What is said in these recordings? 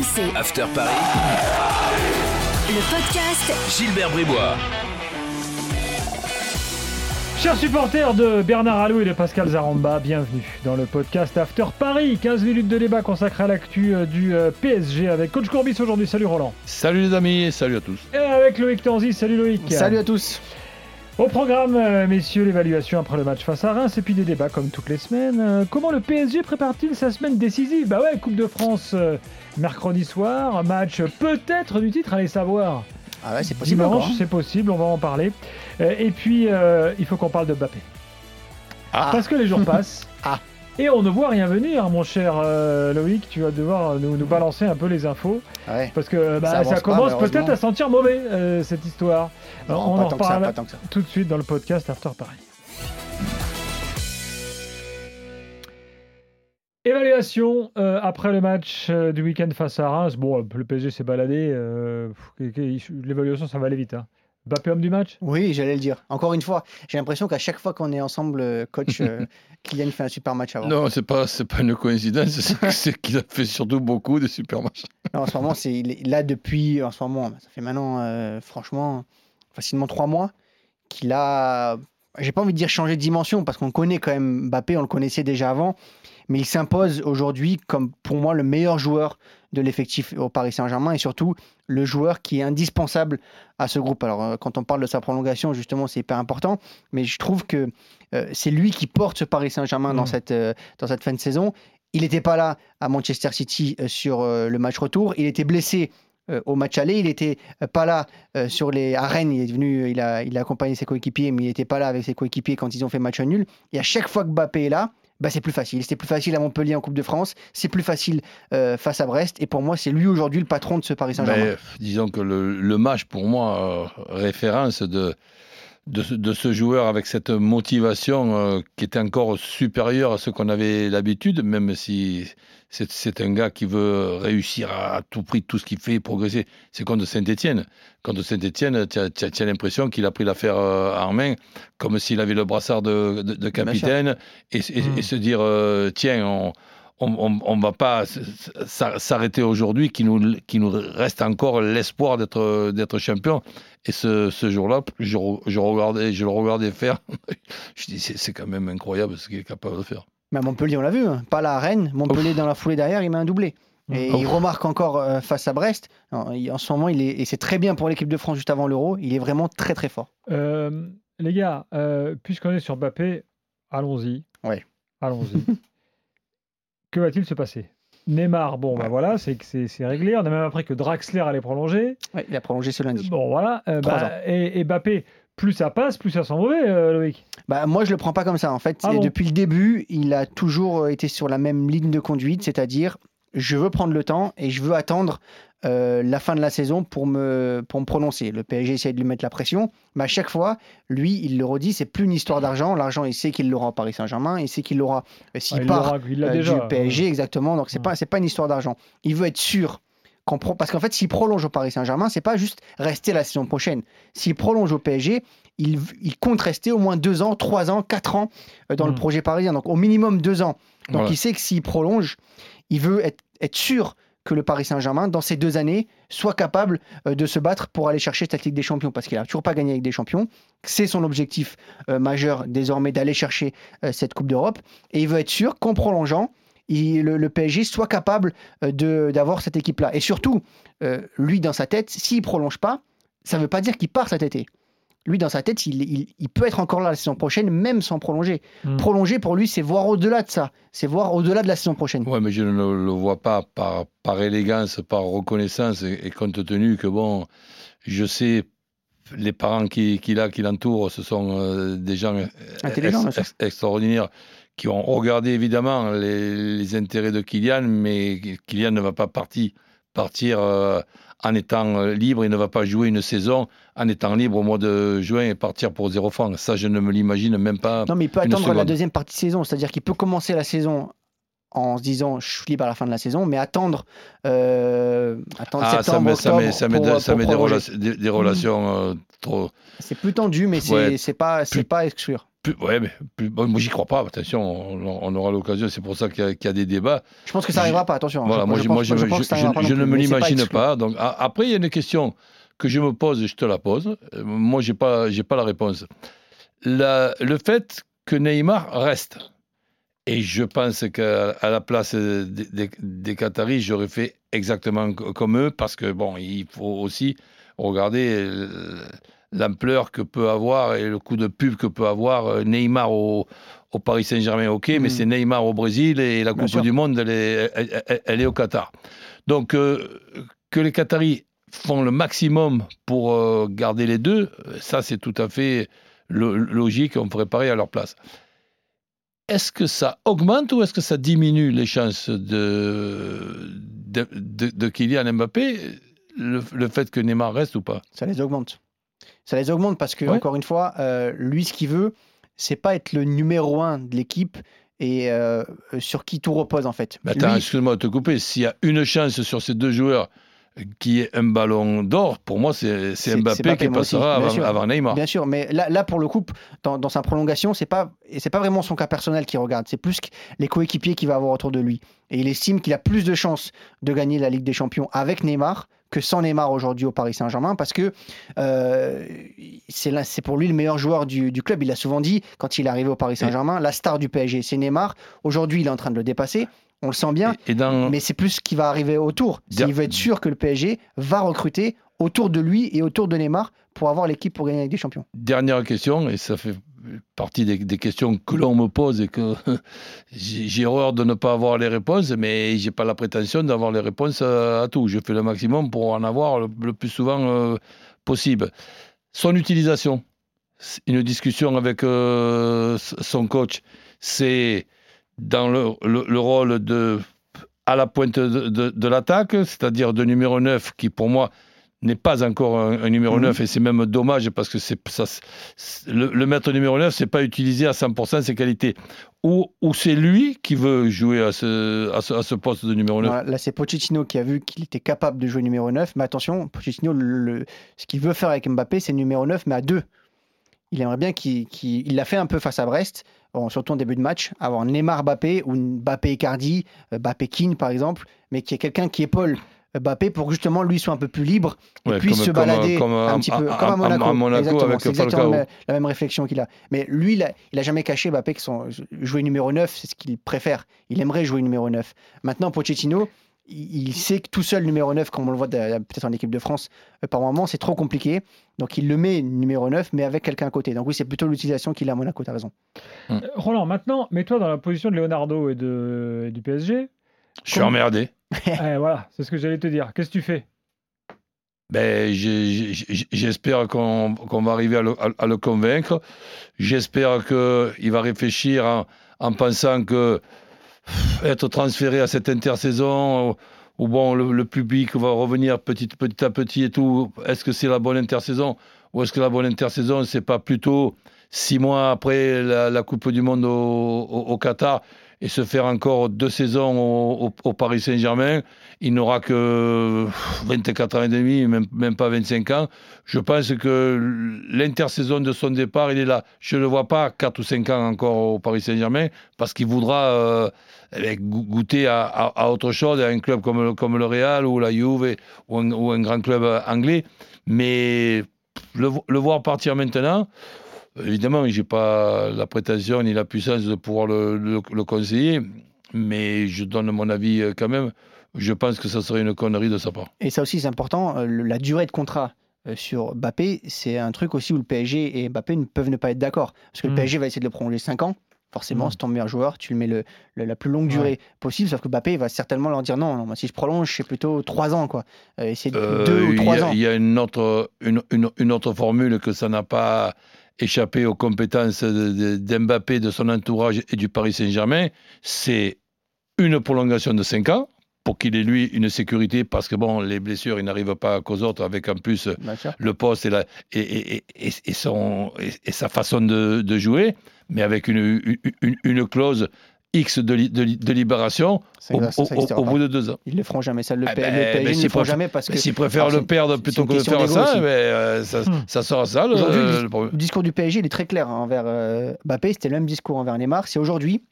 RMC. After Paris. Le podcast Gilbert Bribois. Chers supporters de Bernard Allou et de Pascal Zaramba, bienvenue dans le podcast After Paris. 15 minutes de débat consacré à l'actu euh, du euh, PSG avec Coach Courbis aujourd'hui. Salut Roland. Salut les amis et salut à tous. Et avec Loïc Tanzi. Salut Loïc. Salut à tous. Au programme, euh, messieurs, l'évaluation après le match face à Reims et puis des débats comme toutes les semaines. Euh, comment le PSG prépare-t-il sa semaine décisive Bah ouais, Coupe de France euh, mercredi soir, match peut-être du titre, allez savoir. Ah ouais, c'est possible. Dimanche, hein. c'est possible, on va en parler. Et puis, il faut qu'on parle de Mbappé. Ah. Parce que les jours passent. Ah. Et on ne voit rien venir, mon cher euh, Loïc. Tu vas devoir nous, nous balancer un peu les infos. Ah ouais. Parce que bah, Ça commence peut-être à sentir mauvais, euh, cette histoire. Non, on en ça, reparle ça. tout de suite dans le podcast After Paris. Évaluation euh, après le match euh, du week-end face à Reims. Bon, le PSG s'est baladé. euh, L'évaluation, ça va aller vite. Hein. Mbappé homme du match? Oui, j'allais le dire. Encore une fois, j'ai l'impression qu'à chaque fois qu'on est ensemble, euh, coach, euh, Kylian fait un super match avant. Non, c'est pas c'est pas une coïncidence, c'est- qu'il a fait surtout beaucoup de super matchs. Non, en ce moment, c'est il est là depuis. En ce moment, ça fait maintenant, euh, franchement, facilement trois mois qu'il a. J'ai pas envie de dire changer de dimension parce qu'on connaît quand même Mbappé, on le connaissait déjà avant, mais il s'impose aujourd'hui comme pour moi le meilleur joueur de l'effectif au Paris Saint-Germain et surtout le joueur qui est indispensable à ce groupe. Alors euh, quand on parle de sa prolongation, justement, c'est hyper important, mais je trouve que euh, c'est lui qui porte ce Paris Saint-Germain dans Mhm. cette euh, dans cette fin de saison. Il n'était pas là à Manchester City sur euh, le match retour. Il était blessé euh, au match aller. Il n'était pas là euh, sur les à Rennes. Il est venu, il a, accompagné ses coéquipiers, mais il n'était pas là avec ses coéquipiers quand ils ont fait match nul. Et à chaque fois que Mbappé est là, bah, c'est plus facile. C'était plus facile à Montpellier en Coupe de France. C'est plus facile euh, face à Brest. Et pour moi, c'est lui aujourd'hui le patron de ce Paris Saint-Germain. Disons que le, match, pour moi, euh, référence de, de, ce- de ce joueur avec cette motivation euh, qui était encore supérieure à ce qu'on avait l'habitude, même si c'est un gars qui veut réussir à, à tout prix tout ce qu'il fait, progresser. C'est contre Saint-Etienne. Contre Saint-Etienne, tu as, l'impression qu'il a pris l'affaire euh, en main, comme s'il avait le brassard de, de- de capitaine, et, et- Mm. et se dire euh, tiens, on on ne va pas s'arrêter aujourd'hui, qu'il nous, qu'il nous reste encore l'espoir d'être d'être champion. Et ce, ce jour-là, je, je, regardais, je le regardais faire. je dis, c'est c'est quand même incroyable ce qu'il est capable de faire. Mais à Montpellier, on l'a vu. hein. Pas là à Rennes. Montpellier, dans la foulée derrière, il met un doublé. Et Ouf. il remarque encore euh, face à Brest. Non, il- en ce moment, il est, et c'est très bien pour l'équipe de France juste avant l'Euro. Il est vraiment très très fort. Euh, Les gars, euh, puisqu'on est sur Mbappé, allons-y. Ouais. Allons-y. que va-t-il se passer? Neymar, bon, bah voilà, c'est que c'est réglé. On a même appris que Draxler allait prolonger. Ouais, il a prolongé ce lundi. Bon, voilà. euh, bah, et, et Mbappé, plus ça passe, plus ça sent mauvais, euh, Loïc. Bah, moi, je le prends pas comme ça. En fait, Ah bon? depuis le début, il a toujours été sur la même ligne de conduite, c'est-à-dire je veux prendre le temps et je veux attendre euh, la fin de la saison pour me, pour me prononcer. Le PSG essaie de lui mettre la pression, mais à chaque fois, lui, il le redit, c'est plus une histoire d'argent. L'argent, il sait qu'il l'aura au Paris Saint-Germain, il sait qu'il l'aura euh, s'il Ah, il part l'aura- il l'a euh, déjà. du PSG, exactement. Donc, c'est Ouais. pas, c'est pas une histoire d'argent. Il veut être sûr. Parce qu'en fait, s'il prolonge au Paris Saint-Germain, c'est pas juste rester la saison prochaine. S'il prolonge au PSG, il, il compte rester au moins deux ans, trois ans, quatre ans dans le projet parisien. Donc, au minimum deux ans. Donc, Voilà. il sait que s'il prolonge, il veut être, être sûr que le Paris Saint-Germain, dans ces deux années, soit capable euh, de se battre pour aller chercher cette Ligue des Champions, parce qu'il n'a toujours pas gagné avec des champions. C'est son objectif euh, majeur désormais d'aller chercher euh, cette Coupe d'Europe. Et il veut être sûr qu'en prolongeant, le, PSG soit capable d'avoir cette équipe-là. Et surtout, lui, dans sa tête, s'il prolonge pas, ça ne veut pas dire qu'il part cet été. Lui, dans sa tête, il, il- il peut être encore là la saison prochaine, même sans prolonger. Mm. Prolonger, pour lui, c'est voir au-delà de ça. C'est voir au-delà de la saison prochaine. Ouais, mais je ne le, le vois pas par, par élégance, par reconnaissance et, et compte tenu que, bon, je sais, les parents qui- qu'il a, qui l'entourent, ce sont euh, des gens euh, Intelligents, bien ex- sûr. ex- extraordinaires qui ont regardé évidemment les, les intérêts de Kylian, mais Kylian ne va pas partir, partir euh, en étant euh, libre, il ne va pas jouer une saison en étant libre au mois de juin et partir pour zéro franc. Ça, je ne me l'imagine même pas. Non, mais il peut attendre la deuxième partie de saison. C'est-à-dire qu'il peut commencer la saison en se disant je suis libre à la fin de la saison, mais attendre, euh, attendre Ah, ça septembre, met, ça met, octobre ça met, pour, euh, ça pour met des, prolonger. rela- des- des relations euh, trop. C'est plus tendu, mais c'est Ouais. c'est pas, c'est pas exclure. Plus, ouais, mais plus, bon, moi j'y crois pas. Attention, on, on aura l'occasion. C'est pour ça qu'il y, qu y, a des débats. Je pense que ça n'arrivera pas. Attention. Voilà, je, moi, je, pense, je, arrivera ne me l'imagine pas. Donc a- après, il y a une question que je me pose et je te la pose. Moi, j'ai pas, j'ai pas la réponse. La- le fait que Neymar reste. Et je pense qu'à la place des, des, des Qataris, j'aurais fait exactement co- comme eux, parce que bon, il faut aussi regarder euh, l'ampleur que peut avoir et le coup de pub que peut avoir euh, Neymar au, au Paris Saint-Germain, ok, mais Mhm. c'est Neymar au Brésil et la Bien Coupe sûr. du Monde, elle est, elle- elle- elle est au Qatar. Donc, euh, que les Qataris font le maximum pour euh, garder les deux, ça c'est tout à fait lo- logique, on ferait pareil à leur place. Est-ce que ça augmente ou est-ce que ça diminue les chances de, de, de- de Kylian Mbappé, le, le fait que Neymar reste ou pas? Ça les augmente. Ça les augmente parce que, Ouais. encore une fois, euh, lui, ce qu'il veut, c'est pas être le numéro un de l'équipe et euh, sur qui tout repose, en fait. Mais attends, Lui, excuse-moi de te couper. S'il y a une chance sur ces deux joueurs qui est un ballon d'or, pour moi, c'est Mbappé, qui passera avant, sûr. avant Neymar. Bien sûr, mais là, là pour le coup, dans, dans sa prolongation, c'est pas et c'est pas vraiment son cas personnel qui regarde, c'est plus que les coéquipiers qu'il va avoir autour de lui. Et il estime qu'il a plus de chances de gagner la Ligue des Champions avec Neymar que sans Neymar aujourd'hui au Paris Saint-Germain, parce que euh, c'est pour lui le meilleur joueur du, du club. Il l'a souvent dit quand il est arrivé au Paris Saint-Germain, la star du PSG, c'est Neymar. Aujourd'hui, il est en train de le dépasser. On le sent bien. Et dans, Mais c'est plus ce qui va arriver autour. Il veut être sûr que le PSG va recruter autour de lui et autour de Neymar pour avoir l'équipe pour gagner avec des champions. Dernière question, et ça fait partie des, des questions que l'on me pose et que j'ai horreur de ne pas avoir les réponses, mais j'ai pas la prétention d'avoir les réponses à, à tout. Je fais le maximum pour en avoir le, le plus souvent euh, possible. Son utilisation, une discussion avec euh, son coach, c'est dans le, le- le rôle de à la pointe de, de- de l'attaque, c'est-à-dire de numéro 9 qui pour moi n'est pas encore un, un numéro Mhm. 9 et c'est même dommage parce que c'est ça le, le maître numéro 9 c'est pas utilisé à 100% ses qualités ou, ou c'est lui qui veut jouer à ce, à ce, à ce poste de numéro 9 Voilà, là, c'est Pochettino qui a vu qu'il était capable de jouer numéro 9. Mais attention, Pochettino, le- le- ce qu'il veut faire avec Mbappé, c'est numéro 9, mais à 2. Il aimerait bien qu'il il l'a fait un peu face à Brest, surtout en début de match, avoir Neymar Mbappé ou Mbappé Icardi, euh, Mbappé Keane par exemple, mais qu'il y ait quelqu'un qui épaule Mbappé pour que justement lui soit un peu plus libre et Ouais, puisse comme- se balader comme un à- petit peu à- comme à Monaco. à Monaco Exactement, avec c'est exactement la, la même réflexion qu'il a. Mais lui, il a, il a jamais caché Mbappé que son, jouer numéro 9, c'est ce qu'il préfère. Il aimerait jouer numéro 9. Maintenant, Pochettino, il, sait que tout seul numéro 9, comme on le voit peut-être en équipe de France, euh, par moment, c'est trop compliqué. Donc il le met numéro 9, mais avec quelqu'un à côté. Donc oui, c'est plutôt l'utilisation qu'il a à Monaco, tu as raison. Euh, Roland, maintenant, mets-toi dans la position de Leonardo et, de, et du PSG. je suis emmerdé Eh, voilà, c'est ce que j'allais te dire. Qu'est-ce que tu fais? Ben, j'espère qu'on va arriver à le, à- à le convaincre. J'espère qu'il va réfléchir en, en pensant que être transféré à cette intersaison, où bon, le, public va revenir petit, petit à petit et tout, est-ce que c'est la bonne intersaison? Ou est-ce que la bonne intersaison, c'est pas plutôt six mois après la, Coupe du Monde au, Qatar et se faire encore deux saisons au, Paris Saint-Germain il n'aura que 24 ans et demi, même, même pas 25 ans. Je pense que l'intersaison de son départ, il est là. Je ne le vois pas 4 ou 5 ans encore au Paris Saint-Germain, parce qu'il voudra euh, eh, go- goûter à, autre chose, à un club comme, le- comme le Real ou la Juve ou un, grand club anglais. Mais le voir partir maintenant, évidemment, je n'ai pas la prétention ni la puissance de pouvoir le, le- le conseiller, mais je donne mon avis euh, quand même. Je pense que ça serait une connerie de sa part. Et ça aussi, c'est important. euh, la durée de contrat euh, sur Mbappé, c'est un truc aussi où le PSG et Mbappé ne peuvent ne pas être d'accord. Parce que le Mm. PSG va essayer de le prolonger 5 ans. Forcément, c'est ton meilleur joueur, tu le mets le, le- la plus longue durée possible, sauf que Mbappé va certainement leur dire non, non moi, si je prolonge, c'est plutôt 3 ans. Quoi. Euh, c'est 2 Euh, ou il y 3 a- ans. Il y a une autre, une, une- une autre formule que ça n'a pas échappé aux compétences de- de- d'Mbappé, de son entourage et du Paris Saint-Germain. C'est une prolongation de 5 ans pour qu'il ait lui une sécurité parce que bon, les blessures, il n'arrive pas qu'aux autres avec en plus le poste et, la, et, et- et- son, sa façon de, de jouer, mais avec une, une, une clause X de, li- de li- de libération Ça, au, ça, ça au- existera au pas. bout de deux ans. Ils le feront jamais. Ça, le, P- ben, le PSG ne s'ils le préfèrent- jamais parce que. S'ils préfèrent Alors, le perdre plutôt que de faire ça, mais, euh, ça, Hmm. ça sera ça le, le discours du PSG il est très clair hein, envers euh, Mbappé. C'était le même discours envers Neymar. C'est aujourd'hui,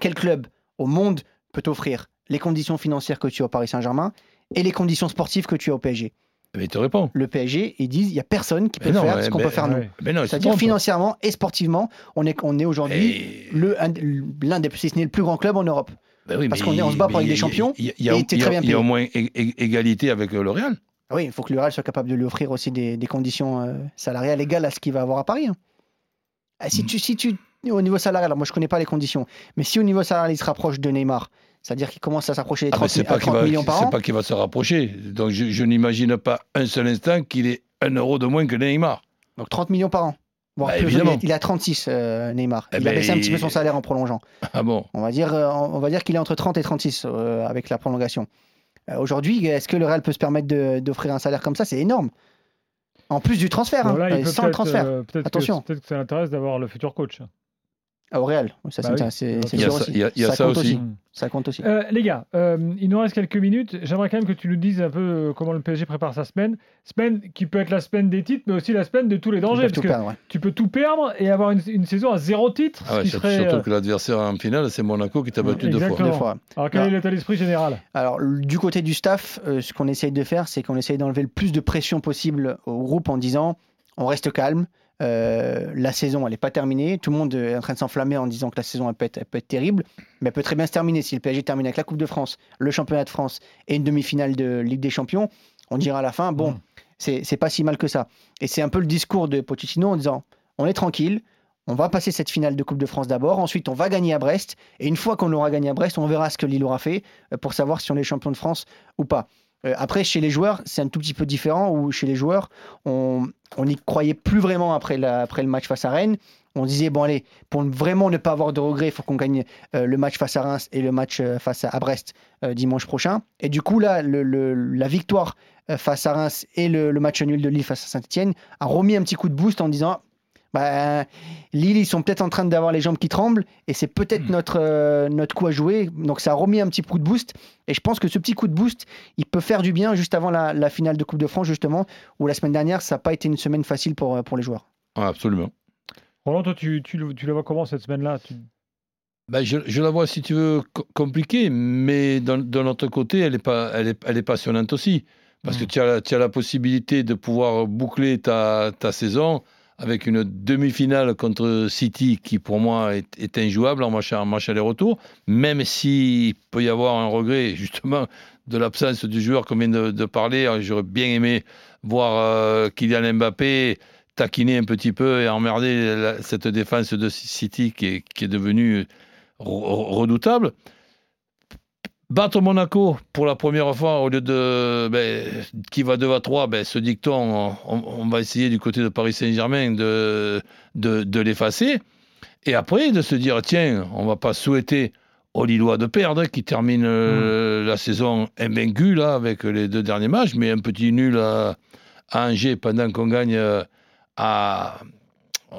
quel club au monde peut t'offrir les conditions financières que tu as au Paris Saint-Germain et les conditions sportives que tu as au PSG Mais il te répond. Le PSG, ils disent il n'y a personne qui peut Mais faire ce qu'on mais- peut faire nous. C'est-à-dire financièrement et sportivement, on est, on est aujourd'hui Et- l'un des, si ce n'est le plus grand club en Europe. Ben oui, Parce qu'on est- on se bat pour avec des champions, Il y a- et y y au moins égalité avec euh, le Real. Oui, il faut que le Real soit capable de lui offrir aussi des, des conditions euh, salariales égales à ce qu'il va avoir à Paris. hein. Ah, Mm. Si, tu, si tu, au niveau salarial, alors moi je connais pas les conditions, mais si au niveau salarial il se rapproche de Neymar, c'est-à-dire qu'il commence à s'approcher des Ah, 30, ben, c'est mi- à pas qu'il 30 va, millions par c'est an, pas qu'il va se rapprocher. Donc je, je n'imagine pas un seul instant qu'il ait un euro de moins que Neymar. donc 30 millions par an. Bon, Bah, plus, évidemment. il, est- il est à 36, euh, Neymar. Eh il a ben, baissé un petit peu son salaire en prolongeant. Ah bon On va dire, euh, on va dire qu'il est entre 30 et 36 euh, avec la prolongation. Euh, Aujourd'hui, est-ce que le Real peut se permettre d'offrir un salaire comme ça? C'est énorme. En plus du transfert, hein, Bon, là, sans le transfert. euh, peut-être que- Attention. Peut-être que ça l'intéresse d'avoir le futur coach. Ah, Au Real, ça, Bah c'est- oui. c'est c'est Il y a sûr ça- aussi. il y a- il y a ça compte aussi. Ça compte aussi. Euh, les gars, euh, il nous reste quelques minutes. J'aimerais quand même que tu nous dises un peu euh, comment le PSG prépare sa semaine. Semaine qui peut être la semaine des titres, mais aussi la semaine de tous les dangers. Parce que perdre, ouais. tu peux tout perdre et avoir une, une saison à zéro titre. Ah ouais, ce qui surtout serait, surtout que l'adversaire en finale, c'est Monaco qui t'a battu deux fois. Exactement. Deux fois. Alors quel Non. est l'état d'esprit général? Alors, du côté du staff, euh, ce qu'on essaye de faire, c'est qu'on essaye d'enlever le plus de pression possible au groupe en disant on reste calme. Euh, la saison, elle n'est pas terminée. Tout le monde est en train de s'enflammer en disant que la saison, elle peut, être, elle peut être terrible. Mais elle peut très bien se terminer. Si le PSG termine avec la Coupe de France, le Championnat de France et une demi-finale de Ligue des Champions, on dira à la fin bon, Mm. c'est pas si mal que ça. Et c'est un peu le discours de Pochettino en disant on est tranquille. On va passer cette finale de Coupe de France d'abord, ensuite on va gagner à Brest, et une fois qu'on aura gagné à Brest, on verra ce que Lille aura fait euh, pour savoir si on est champion de France ou pas. Euh, après, chez les joueurs, c'est un tout petit peu différent, où chez les joueurs, on n'y croyait plus vraiment après, après le match face à Rennes. On disait, bon allez, pour vraiment ne pas avoir de regrets, il faut qu'on gagne euh, le match face à Reims et le match euh, face à, Brest dimanche prochain. Et du coup, là, la victoire face à Reims et le, le match nul de Lille face à Saint-Etienne a remis un petit coup de boost en disant, bah, Lille, ils sont peut-être en train d'avoir les jambes qui tremblent et c'est peut-être Hmm. notre, euh, notre coup à jouer. Donc ça a remis un petit coup de boost. Et je pense que ce petit coup de boost, il peut faire du bien juste avant la, la finale de Coupe de France, justement, où la semaine dernière, ça n'a pas été une semaine facile pour, euh, pour les joueurs. Ah, absolument. Roland, toi, tu, tu, la vois comment cette semaine-là? Tu- Ben, je, je la vois, si tu veux, co- compliquée, mais d'un autre côté, elle est, pas, elle est, elle est passionnante aussi. Parce que Mm. tu as, as la possibilité de pouvoir boucler ta, ta saison avec une demi-finale contre City qui, pour moi, est, injouable en match, aller-retour, même s'il peut y avoir un regret, justement, de l'absence du joueur qu'on vient de, de parler. J'aurais bien aimé voir euh, Kylian Mbappé taquiner un petit peu et emmerder cette défense de City qui est, devenue re- redoutable. Battre Monaco pour la première fois au lieu de ben, qui va 2 à 3, ben, ce dicton, on, on- va essayer du côté de Paris Saint-Germain de, de, de l'effacer. Et après, de se dire, tiens, on va pas souhaiter aux Lillois de perdre, qui termine euh, la saison invaincue là, avec les deux derniers matchs, mais un petit nul à, à Angers pendant qu'on gagne euh, à, euh,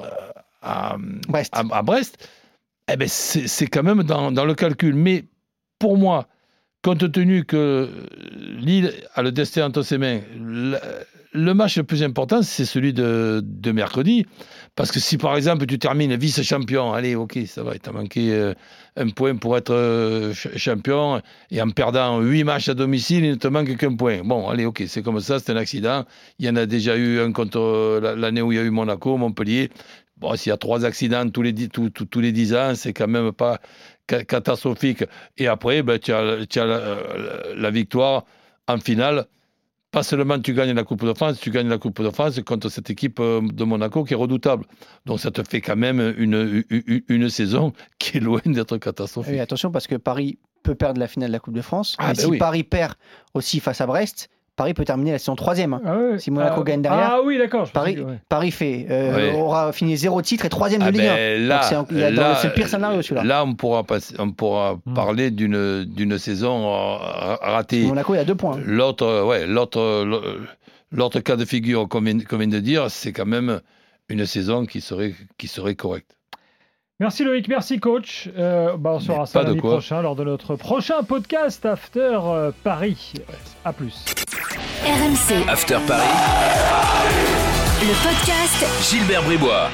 à, Brest. à, à Brest, eh ben c'est c'est quand même dans, dans le calcul. Mais pour moi, compte tenu que Lille a le destin entre ses mains, le, match le plus important, c'est celui de, mercredi. Parce que si par exemple tu termines vice-champion, allez, ok, ça va, tu as manqué euh, un point pour être euh, ch- champion, et en perdant huit matchs à domicile, il ne te manque qu'un point. Bon, allez, ok, c'est comme ça, c'est un accident. Il y en a déjà eu un contre euh, la- l'année où il y a eu Monaco, Montpellier. Bon, s'il y a trois accidents tous les dix, tous- tous- les 10 ans, c'est quand même pas catastrophique. Et après, ben, tu as, tu as la, la victoire en finale. Pas seulement tu gagnes la Coupe de France, tu gagnes la Coupe de France contre cette équipe euh, de Monaco qui est redoutable. Donc ça te fait quand même une, une, une saison qui est loin d'être catastrophique. Et attention, parce que Paris peut perdre la finale de la Coupe de France. Ah, mais ben si oui. Paris perd aussi face à Brest, Paris peut terminer la saison troisième. hein. Ah ouais. Si Monaco Ah, gagne derrière, Ah oui, d'accord. Paris, pensais que- ouais. Paris fait, euh, Ouais. aura fini zéro titre et troisième de Ah Ligue 1. ben, là, c'est le- c'est le pire scénario, celui-là. Là, on pourra, passer- on pourra Hmm. parler d'une d'une saison euh, ratée. Monaco, il y a deux points. hein. L'autre, euh, ouais, l'autre, l'autre cas de figure qu'on vient, vient de dire, c'est quand même une saison qui serait, qui serait correcte. Merci Loïc, merci coach. Euh, bah, on se verra ça lundi prochain lors de notre prochain podcast After euh, Paris. À plus. RMC, After Paris, le podcast Gilbert Bribois.